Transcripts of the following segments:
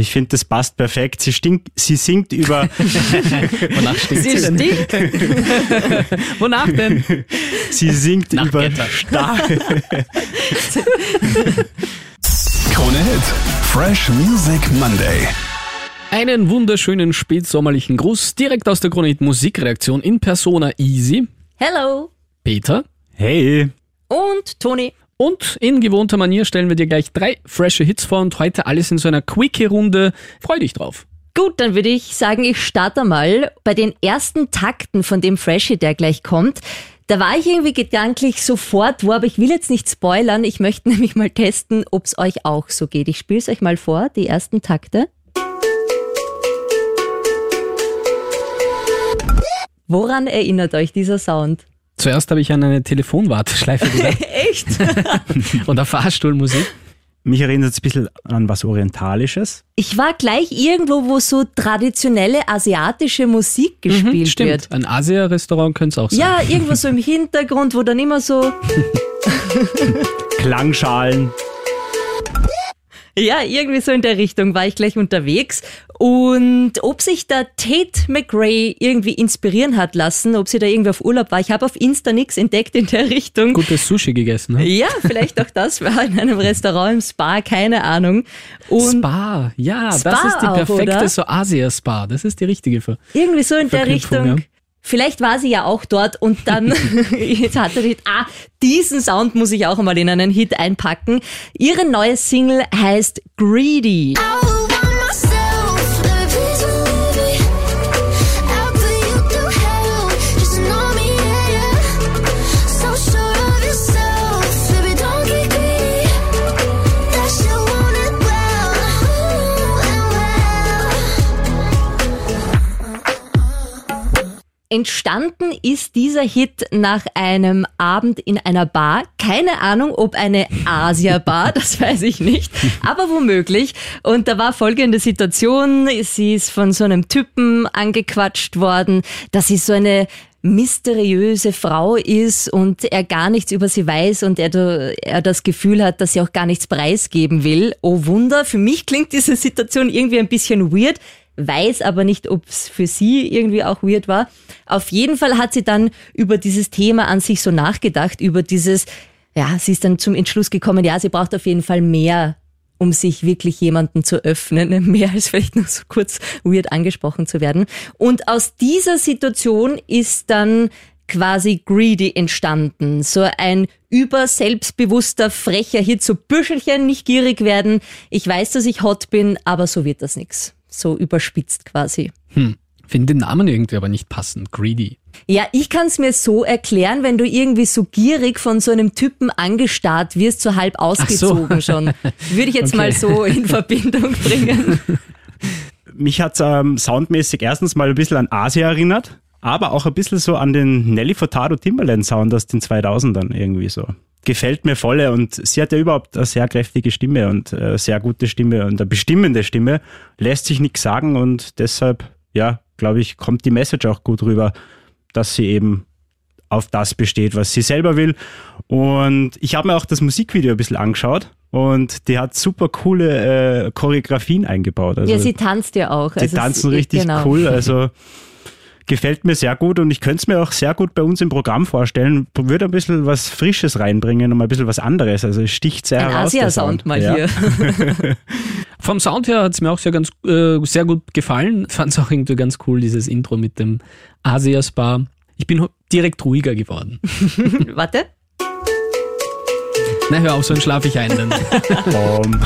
Ich finde, das passt perfekt. Sie, stinkt, sie singt über. Wonach stinkt Sie sie denn? stinkt. Wonach denn? Sie singt Nach über stark. Krone Hit. Fresh Music Monday. Einen wunderschönen spätsommerlichen Gruß direkt aus der Chronit Musikreaktion in Persona Easy. Hello. Peter. Hey, Und Toni. Und in gewohnter Manier stellen wir dir gleich drei frische Hits vor und heute alles in so einer Quickie-Runde. Freu dich drauf. Gut, dann würde ich sagen, ich starte mal bei den ersten Takten von dem Freshie, der gleich kommt. Da war ich irgendwie gedanklich sofort wo, aber ich will jetzt nicht spoilern. Ich möchte nämlich mal testen, ob es euch auch so geht. Ich spiele es euch mal vor, die ersten Takte. Woran erinnert euch dieser Sound? Zuerst habe ich an eine Telefonwarteschleife gedacht Echt? oder Fahrstuhlmusik. mich erinnert es ein bisschen an was Orientalisches. Ich war gleich irgendwo, wo so traditionelle asiatische Musik gespielt Stimmt, wird. ein Asia-Restaurant könnte es auch sein. Ja, irgendwo so im Hintergrund, wo dann immer so Klangschalen. Ja, irgendwie so in der Richtung war ich gleich unterwegs. Und ob sich da Tate McRae irgendwie inspirieren hat lassen, ob sie da irgendwie auf Urlaub war, ich habe auf Insta nichts entdeckt in der Richtung. Gutes Sushi gegessen. Ne? Ja, vielleicht auch das war in einem Restaurant im Spa, keine Ahnung. Und Spa, ja, Spa das ist die auch, perfekte oder? so Asia-Spa. Das ist die richtige für. irgendwie so in der Richtung. ja. Vielleicht war sie ja auch dort und dann jetzt hat er gedacht, ah, diesen Sound muss ich auch mal in einen Hit einpacken. Ihre neue Single heißt Greedy. I Entstanden ist dieser Hit nach einem Abend in einer Bar. Keine Ahnung, ob eine Asia-Bar, das weiß ich nicht, aber womöglich. Und da war folgende Situation. Sie ist von so einem Typen angequatscht worden, dass sie so eine mysteriöse Frau ist und er gar nichts über sie weiß und er, er das Gefühl hat, dass sie auch gar nichts preisgeben will. Oh Wunder, für mich klingt diese Situation irgendwie ein bisschen weird weiß aber nicht, ob es für sie irgendwie auch weird war. Auf jeden Fall hat sie dann über dieses Thema an sich so nachgedacht, über dieses, ja, sie ist dann zum Entschluss gekommen, ja, sie braucht auf jeden Fall mehr, um sich wirklich jemanden zu öffnen, mehr als vielleicht nur so kurz weird angesprochen zu werden. Und aus dieser Situation ist dann quasi Greedy entstanden. So ein über selbstbewusster, frecher Hit, so Büschelchen, nicht gierig werden. Ich weiß, dass ich hot bin, aber so wird das nix. So überspitzt quasi. Hm. Finde den Namen irgendwie aber nicht passend. Greedy. Ja, ich kann es mir so erklären, wenn du irgendwie so gierig von so einem Typen angestarrt wirst, so halb ausgezogen schon. Würde ich jetzt Okay. mal so in Verbindung bringen. Mich hat ähm, soundmäßig erstens mal ein bisschen an Asia erinnert, aber auch ein bisschen so an den Nelly Furtado Timberland Sound aus den 2000ern irgendwie so. Gefällt mir volle und sie hat ja überhaupt eine sehr kräftige Stimme und äh, sehr gute Stimme und eine bestimmende Stimme, lässt sich nichts sagen und deshalb, ja, glaube ich, kommt die Message auch gut rüber, dass sie eben auf das besteht, was sie selber will. Und ich habe mir auch das Musikvideo ein bisschen angeschaut und die hat super coole äh, Choreografien eingebaut. Also Ja, sie tanzt ja auch. die Also tanzen richtig genau. cool, also gefällt mir sehr gut und ich könnte es mir auch sehr gut bei uns im Programm vorstellen. Würde ein bisschen was Frisches reinbringen und mal ein bisschen was anderes. Also es sticht sehr Ein heraus. Asia-Sound mal Ja. hier. Vom Sound her hat es mir auch sehr, ganz, äh, sehr gut gefallen. Fand es auch irgendwie ganz cool, dieses Intro mit dem Asia-Spa. Ich bin direkt ruhiger geworden. Warte. Na, hör auf, so schlafe ich ein. Dann.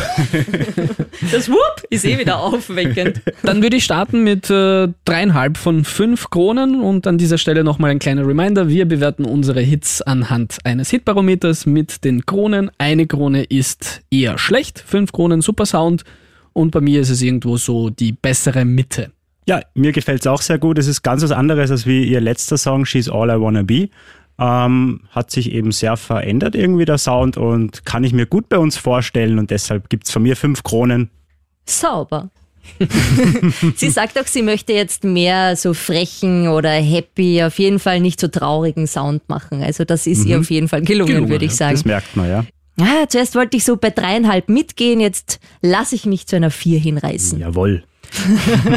Das Whoop ist eh wieder aufweckend. dann würde ich starten mit äh, dreieinhalb von fünf Kronen und an dieser Stelle nochmal ein kleiner Reminder. Wir bewerten unsere Hits anhand eines Hitbarometers mit den Kronen. Eine Krone ist eher schlecht, fünf Kronen super Sound und bei mir ist es irgendwo so die bessere Mitte. ja, mir gefällt es auch sehr gut. Es ist ganz was anderes als wie ihr letzter Song, She's All I Wanna Be. Ähm, hat sich eben sehr verändert irgendwie der Sound und kann ich mir gut bei uns vorstellen und deshalb gibt es von mir fünf Kronen. Sauber. sie sagt auch, sie möchte jetzt mehr so frechen oder happy, auf jeden Fall nicht so traurigen Sound machen. Also das ist ihr auf jeden Fall gelungen, Gelungen, würde ich ja. sagen. Das merkt man, ja. Ah, zuerst wollte ich so bei dreieinhalb mitgehen, jetzt lasse ich mich zu einer vier hinreißen. Jawohl.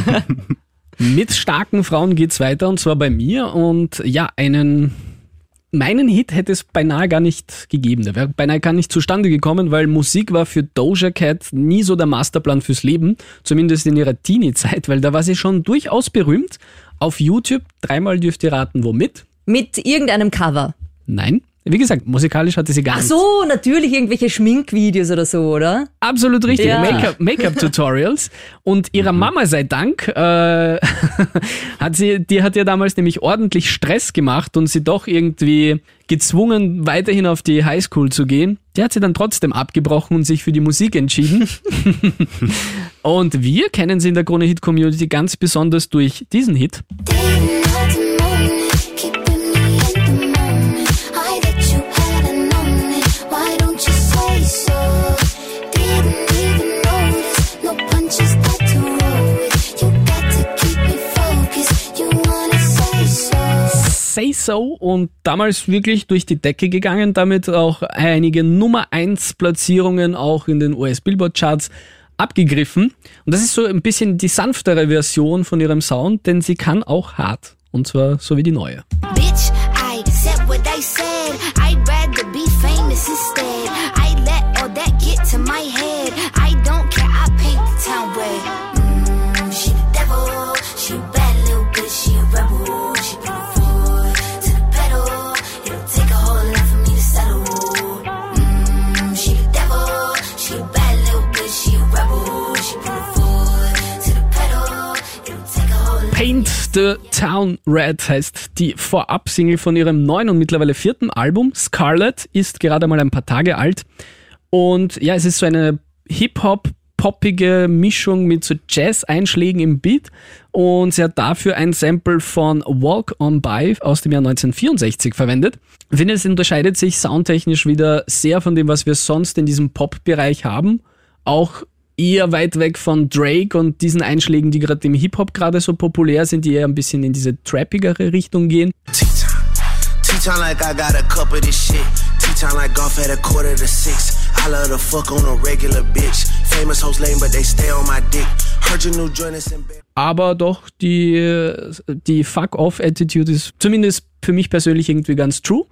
Mit starken Frauen geht's weiter und zwar bei mir und ja, einen meinen Hit hätte es beinahe gar nicht gegeben. Der wäre beinahe gar nicht zustande gekommen, weil Musik war für Doja Cat nie so der Masterplan fürs Leben, zumindest in ihrer Teenie-Zeit, weil da war sie schon durchaus berühmt. Auf YouTube, dreimal dürft ihr raten, womit? Mit irgendeinem Cover. Nein. Wie gesagt, musikalisch hatte sie gar Ach nichts. so, natürlich irgendwelche Schminkvideos oder so, oder? Absolut richtig. Ja. Make-up- Make-up-Tutorials. Und ihrer Mama sei Dank äh, hat sie, die hat ja damals nämlich ordentlich Stress gemacht und sie doch irgendwie gezwungen, weiterhin auf die Highschool zu gehen. Die hat sie dann trotzdem abgebrochen und sich für die Musik entschieden. und wir kennen sie in der Krone Hit Community ganz besonders durch diesen Hit. Say So und damals wirklich durch die Decke gegangen, damit auch einige Nummer 1 Platzierungen auch in den US Billboard Charts abgegriffen. Und das ist so ein bisschen die sanftere Version von ihrem Sound, denn sie kann auch hart. Und zwar so wie die neue. Bitch, I said what I said. The Town Red heißt die Vorab-Single von ihrem neuen und mittlerweile vierten Album. Scarlet ist gerade mal ein paar Tage alt. Und ja, es ist so eine Hip-Hop, poppige Mischung mit so Jazz-Einschlägen im Beat. Und sie hat dafür ein Sample von Walk On By aus dem Jahr 1964 verwendet. Ich finde, es unterscheidet sich soundtechnisch wieder sehr von dem, was wir sonst in diesem Pop-Bereich haben. Auch eher weit weg von Drake und diesen Einschlägen, die gerade im Hip-Hop gerade so populär sind, die eher ein bisschen in diese trappigere Richtung gehen. Aber doch die, die Fuck-Off-Attitude ist zumindest für mich persönlich irgendwie ganz true.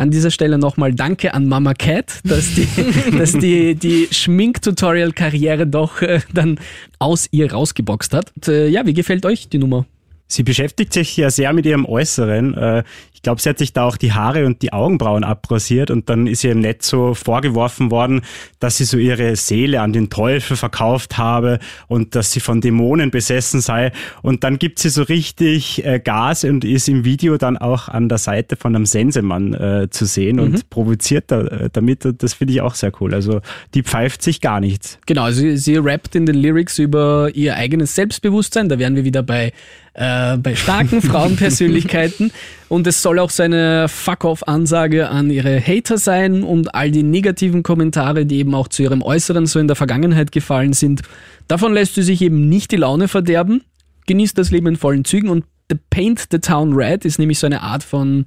An dieser Stelle nochmal Danke an Mama Cat, dass die, dass die, die Schmink-Tutorial-Karriere doch äh, dann aus ihr rausgeboxt hat. Und, äh, ja, wie gefällt euch die Nummer? Sie beschäftigt sich ja sehr mit ihrem Äußeren. Äh, Ich glaube, sie hat sich da auch die Haare und die Augenbrauen abrasiert und dann ist ihr im Netz so vorgeworfen worden, dass sie so ihre Seele an den Teufel verkauft habe und dass sie von Dämonen besessen sei. Und dann gibt sie so richtig äh, Gas und ist im Video dann auch an der Seite von einem Sensemann äh, zu sehen und provoziert da, damit. Das finde ich auch sehr cool. Also die pfeift sich gar nichts. Genau, sie, sie rappt in den Lyrics über ihr eigenes Selbstbewusstsein. Da wären wir wieder bei, äh, bei starken Frauenpersönlichkeiten. Und es soll auch so eine Fuck-off-Ansage an ihre Hater sein und all die negativen Kommentare, die eben auch zu ihrem Äußeren so in der Vergangenheit gefallen sind. Davon lässt sie sich eben nicht die Laune verderben, genießt das Leben in vollen Zügen und The Paint the Town Red ist nämlich so eine Art von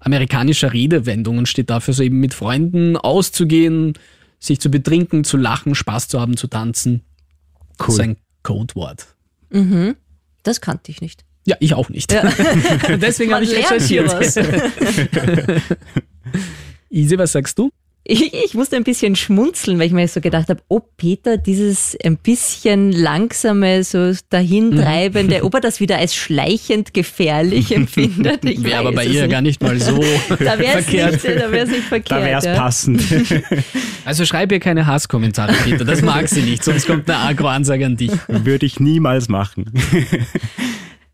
amerikanischer Redewendung und steht dafür so eben mit Freunden auszugehen, sich zu betrinken, zu lachen, Spaß zu haben, zu tanzen. Das ist ein Codewort. Das kannte ich nicht. Ja, ich auch nicht. Deswegen Man habe ich recherchiert. Easy, was sagst du? Ich, ich musste ein bisschen schmunzeln, weil ich mir so gedacht habe, ob Peter dieses ein bisschen langsame, so dahintreibende, ob er das wieder als schleichend gefährlich empfindet. Ich Wäre aber bei es ihr nicht. gar nicht mal so Da wäre es verkehrt. nicht, da wär's nicht verkehrt. Da wäre es ja. passend. Also schreib ihr keine Hasskommentare, Peter. Das mag sie nicht, sonst kommt eine Agro-Ansage an dich. Würde ich niemals machen.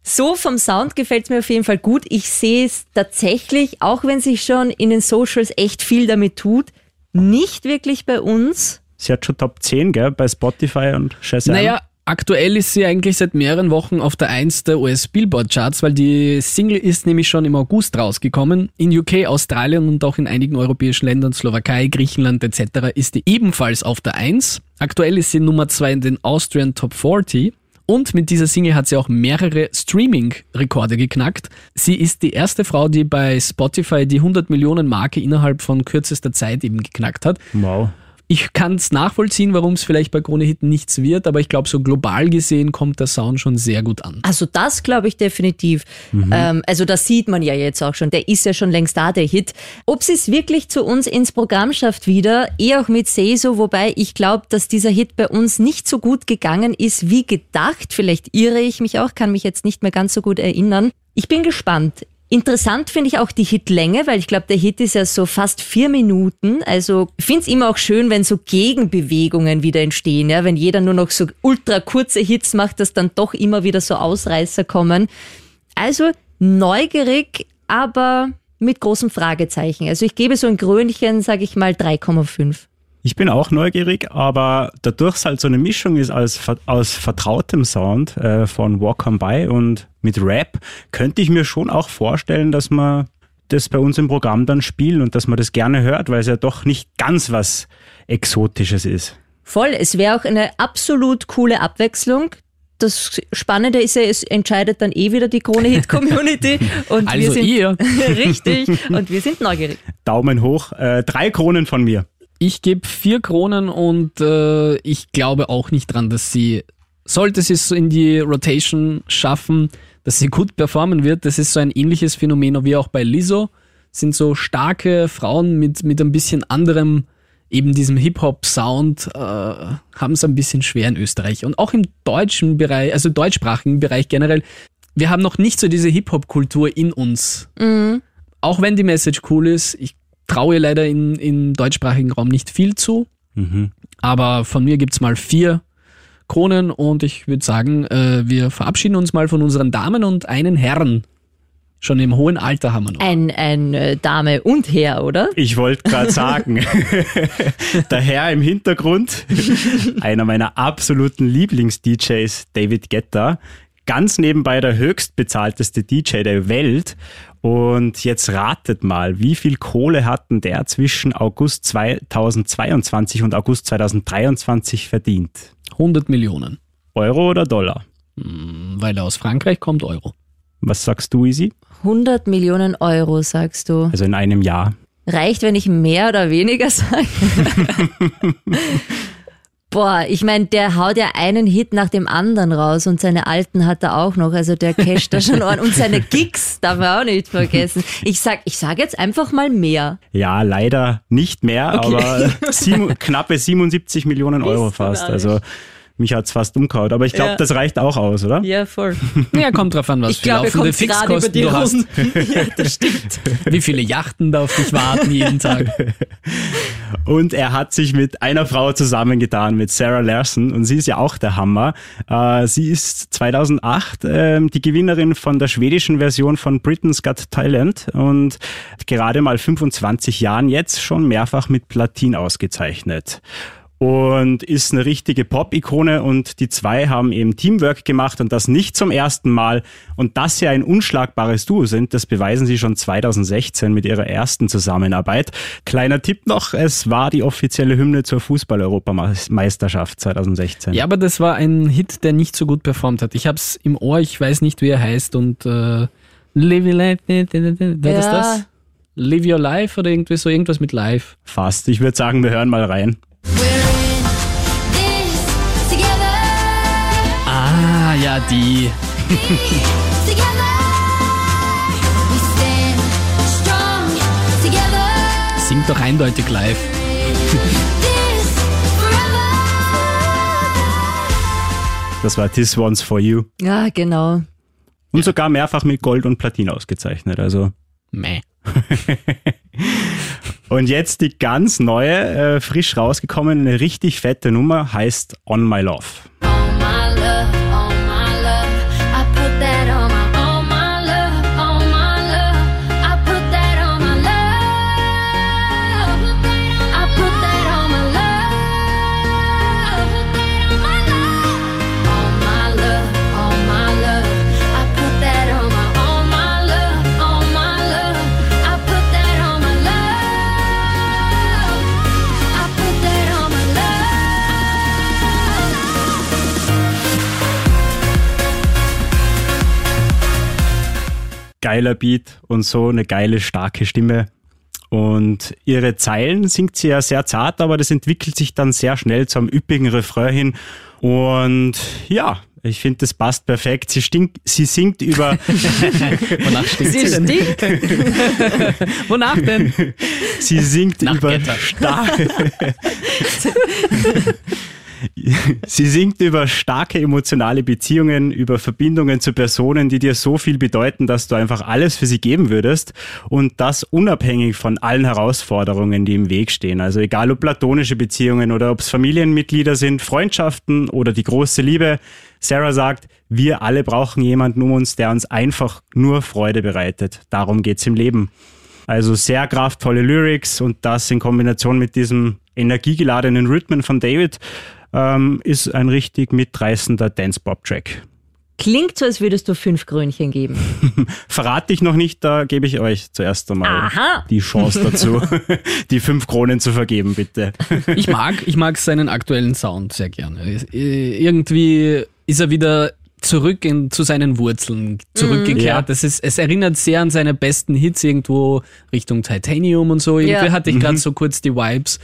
So vom Sound gefällt es mir auf jeden Fall gut. Ich sehe es tatsächlich, auch wenn sich schon in den Socials echt viel damit tut, nicht wirklich bei uns. Sie hat schon Top 10, gell, bei Spotify und Shazam. Naja, aktuell ist sie eigentlich seit mehreren Wochen auf der 1 der US Billboard Charts, weil die Single ist nämlich schon im August rausgekommen. In UK, Australien und auch in einigen europäischen Ländern, Slowakei, Griechenland etc. ist die ebenfalls auf der 1. Aktuell ist sie Nummer 2 in den Austrian Top 40. Und mit dieser Single hat sie auch mehrere Streaming-Rekorde geknackt. Sie ist die erste Frau, die bei Spotify die 100 Millionen Marke innerhalb von kürzester Zeit eben geknackt hat. Wow. Ich kann es nachvollziehen, warum es vielleicht bei Krone Hit nichts wird, aber ich glaube, so global gesehen kommt der Sound schon sehr gut an. Also das glaube ich definitiv. Ähm, also das sieht man ja jetzt auch schon. Der ist ja schon längst da, der Hit. Ob sie es wirklich zu uns ins Programm schafft wieder, eh auch mit Seso, wobei ich glaube, dass dieser Hit bei uns nicht so gut gegangen ist wie gedacht. Vielleicht irre ich mich auch, kann mich jetzt nicht mehr ganz so gut erinnern. Ich bin gespannt. Interessant finde ich auch die Hitlänge, weil ich glaube, der Hit ist ja so fast vier Minuten. Also finde es immer auch schön, wenn so Gegenbewegungen wieder entstehen. Ja? Wenn jeder nur noch so ultra kurze Hits macht, dass dann doch immer wieder so Ausreißer kommen. Also neugierig, aber mit großem Fragezeichen. Also ich gebe so ein Grönchen, sage ich mal, 3,5. Ich bin auch neugierig, aber dadurch es halt so eine Mischung ist ver- aus vertrautem Sound äh, von Walk On By und mit Rap, könnte ich mir schon auch vorstellen, dass man das bei uns im Programm dann spielen und dass man das gerne hört, weil es ja doch nicht ganz was Exotisches ist. Voll, es wäre auch eine absolut coole Abwechslung. Das Spannende ist ja, es entscheidet dann eh wieder die Krone-Hit-Community. Und wir Also sind, ihr. Richtig. Und wir sind neugierig. Daumen hoch, äh, drei Kronen von mir. Ich gebe vier Kronen und äh, ich glaube auch nicht dran, dass sie, sollte sie es so in die Rotation schaffen, dass sie gut performen wird. Das ist so ein ähnliches Phänomen wie auch bei Lizzo. Sind so starke Frauen mit, mit ein bisschen anderem, eben diesem Hip-Hop-Sound, äh, haben es ein bisschen schwer in Österreich. Und auch im deutschen Bereich, also deutschsprachigen Bereich generell, wir haben noch nicht so diese Hip-Hop-Kultur in uns. Auch wenn die Message cool ist, ich traue leider in, im deutschsprachigen Raum nicht viel zu. Aber von mir gibt's mal vier Kronen und ich würde sagen, äh, wir verabschieden uns mal von unseren Damen und einen Herrn. Schon im hohen Alter haben wir noch. Ein, ein äh, Dame und Herr, oder? Ich wollte gerade sagen, der Herr im Hintergrund, einer meiner absoluten Lieblings-DJs, David Guetta, ganz nebenbei der höchstbezahlteste DJ der Welt. Und jetzt ratet mal, wie viel Kohle hatten der zwischen August 2022 und August 2023 verdient? 100 Millionen. Euro oder Dollar? Weil er aus Frankreich kommt, Euro. Was sagst du, Easy? 100 Millionen Euro, sagst du. Also in einem Jahr. Reicht, wenn ich mehr oder weniger sage? Boah, ich meine, der haut ja einen Hit nach dem anderen raus und seine alten hat er auch noch. Also der casht da schon an. Und seine Gigs darf man auch nicht vergessen. Ich sag, ich sag jetzt einfach mal mehr. Ja, leider nicht mehr, aber sieben, knappe 77 Millionen Euro fast. Also mich hat's fast umgehauen. Aber ich glaube, Ja. das reicht auch aus, oder? Ja, voll. Ja, kommt drauf an, was Ich für glaube, er laufende Fixkosten die du hast. Ja, das stimmt. Wie viele Yachten da auf dich warten jeden Tag. Und er hat sich mit einer Frau zusammengetan, mit Sarah Larson. Und sie ist ja auch der Hammer. Äh, sie ist 2008 ähm, die Gewinnerin von der schwedischen Version von Britain's Got Talent und gerade mal 25 Jahren jetzt schon mehrfach mit Platin ausgezeichnet. Und ist eine richtige Pop-Ikone und die zwei haben eben Teamwork gemacht und das nicht zum ersten Mal. Und dass sie ein unschlagbares Duo sind, das beweisen sie schon 2016 mit ihrer ersten Zusammenarbeit. Kleiner Tipp noch, es war die offizielle Hymne zur Fußball-Europameisterschaft 2016. Ja, aber das war ein Hit, der nicht so gut performt hat. Ich hab's im Ohr, ich weiß nicht, wie er heißt und äh, Live Your Life, war das Ja. das? Live Your Life oder irgendwie so irgendwas mit Live. Fast. Ich würde sagen, wir hören mal rein. Ja, die. Singt doch eindeutig live. Das war This One's For You. Ja, genau. Und sogar mehrfach mit Gold und Platin ausgezeichnet. Also Meh. Und jetzt die ganz neue, äh, frisch rausgekommene, richtig fette Nummer heißt On My Love. All my love, geiler Beat und so eine geile, starke Stimme. Und ihre Zeilen singt sie ja sehr zart, aber das entwickelt sich dann sehr schnell zum üppigen Refrain hin. Und ja, ich finde, das passt perfekt. Sie, stinkt, sie singt über, Wonach stinkt Sie sie denn? stinkt. Wonach denn? sie singt Nach über Getter. starke, sie singt über starke emotionale Beziehungen, über Verbindungen zu Personen, die dir so viel bedeuten, dass du einfach alles für sie geben würdest und das unabhängig von allen Herausforderungen, die im Weg stehen. Also egal ob platonische Beziehungen oder ob es Familienmitglieder sind, Freundschaften oder die große Liebe. Sarah sagt, wir alle brauchen jemanden um uns, der uns einfach nur Freude bereitet. Darum geht's im Leben. Also sehr kraftvolle Lyrics und das in Kombination mit diesem energiegeladenen Rhythmen von David ähm, ist ein richtig mitreißender Dance-Pop-Track. Klingt so, als würdest du fünf Krönchen geben. Verrate ich noch nicht, da gebe ich euch zuerst einmal Aha. die Chance dazu, die fünf Kronen zu vergeben, bitte. Ich mag, ich mag seinen aktuellen Sound sehr gerne. Äh, Irgendwie ist er wieder zurück in, zu seinen Wurzeln zurückgekehrt. Ja. Das ist, es erinnert sehr an seine besten Hits irgendwo Richtung Titanium und so. Irgendwie Ja. hatte ich gerade so kurz die Vibes.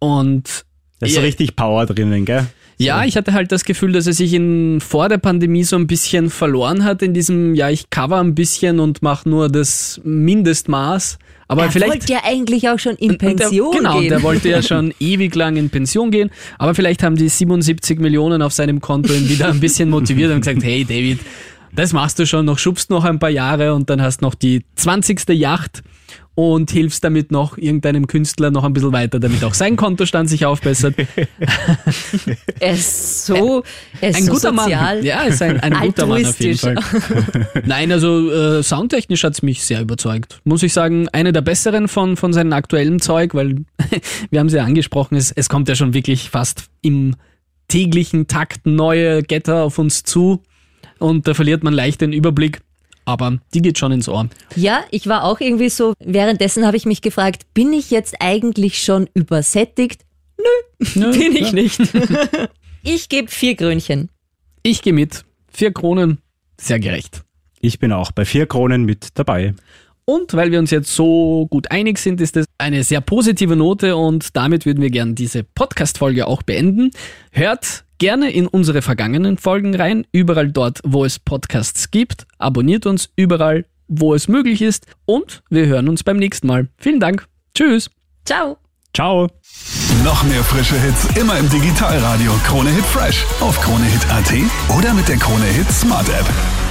Und Da ist so Ja. richtig Power drinnen, gell? ja, ich hatte halt das Gefühl, dass er sich in, vor der Pandemie so ein bisschen verloren hat in diesem, ja, ich cover ein bisschen und mache nur das Mindestmaß. Aber er vielleicht. wollte ja eigentlich auch schon in Und der- Pension genau, gehen. der wollte ja schon ewig lang in Pension gehen, aber vielleicht haben die 77 Millionen auf seinem Konto ihn wieder ein bisschen motiviert und gesagt, hey David, das machst du schon noch, schubst noch ein paar Jahre und dann hast noch die 20. Yacht und hilfst damit noch irgendeinem Künstler noch ein bisschen weiter, damit auch sein Kontostand sich aufbessert. er ist so, er ist Ein so guter sozial. Mann. Ja, ist ein, ein guter Mann auf jeden Fall. altruistisch. Nein, also äh, soundtechnisch hat's mich sehr überzeugt. Muss ich sagen, eine der besseren von, von seinem aktuellen Zeug, weil wir haben es ja angesprochen, es, es kommt ja schon wirklich fast im täglichen Takt neue Getter auf uns zu und da verliert man leicht den Überblick. Aber die geht schon ins Ohr. Ja, ich war auch irgendwie so, währenddessen habe ich mich gefragt, bin ich jetzt eigentlich schon übersättigt? Ja, Bin ich ja. nicht. ich gebe vier Krönchen. Ich gehe mit. Vier Kronen, sehr gerecht. Ich bin auch bei vier Kronen mit dabei. Und weil wir uns jetzt so gut einig sind, ist es eine sehr positive Note und damit würden wir gerne diese Podcast-Folge auch beenden. Hört gerne in unsere vergangenen Folgen rein, überall dort, wo es Podcasts gibt. Abonniert uns überall, wo es möglich ist und wir hören uns beim nächsten Mal. Vielen Dank. Tschüss. Ciao. Ciao! Noch mehr frische Hits immer im Digitalradio Krone Hit Fresh auf kronehit.at oder mit der Krone Hit Smart App.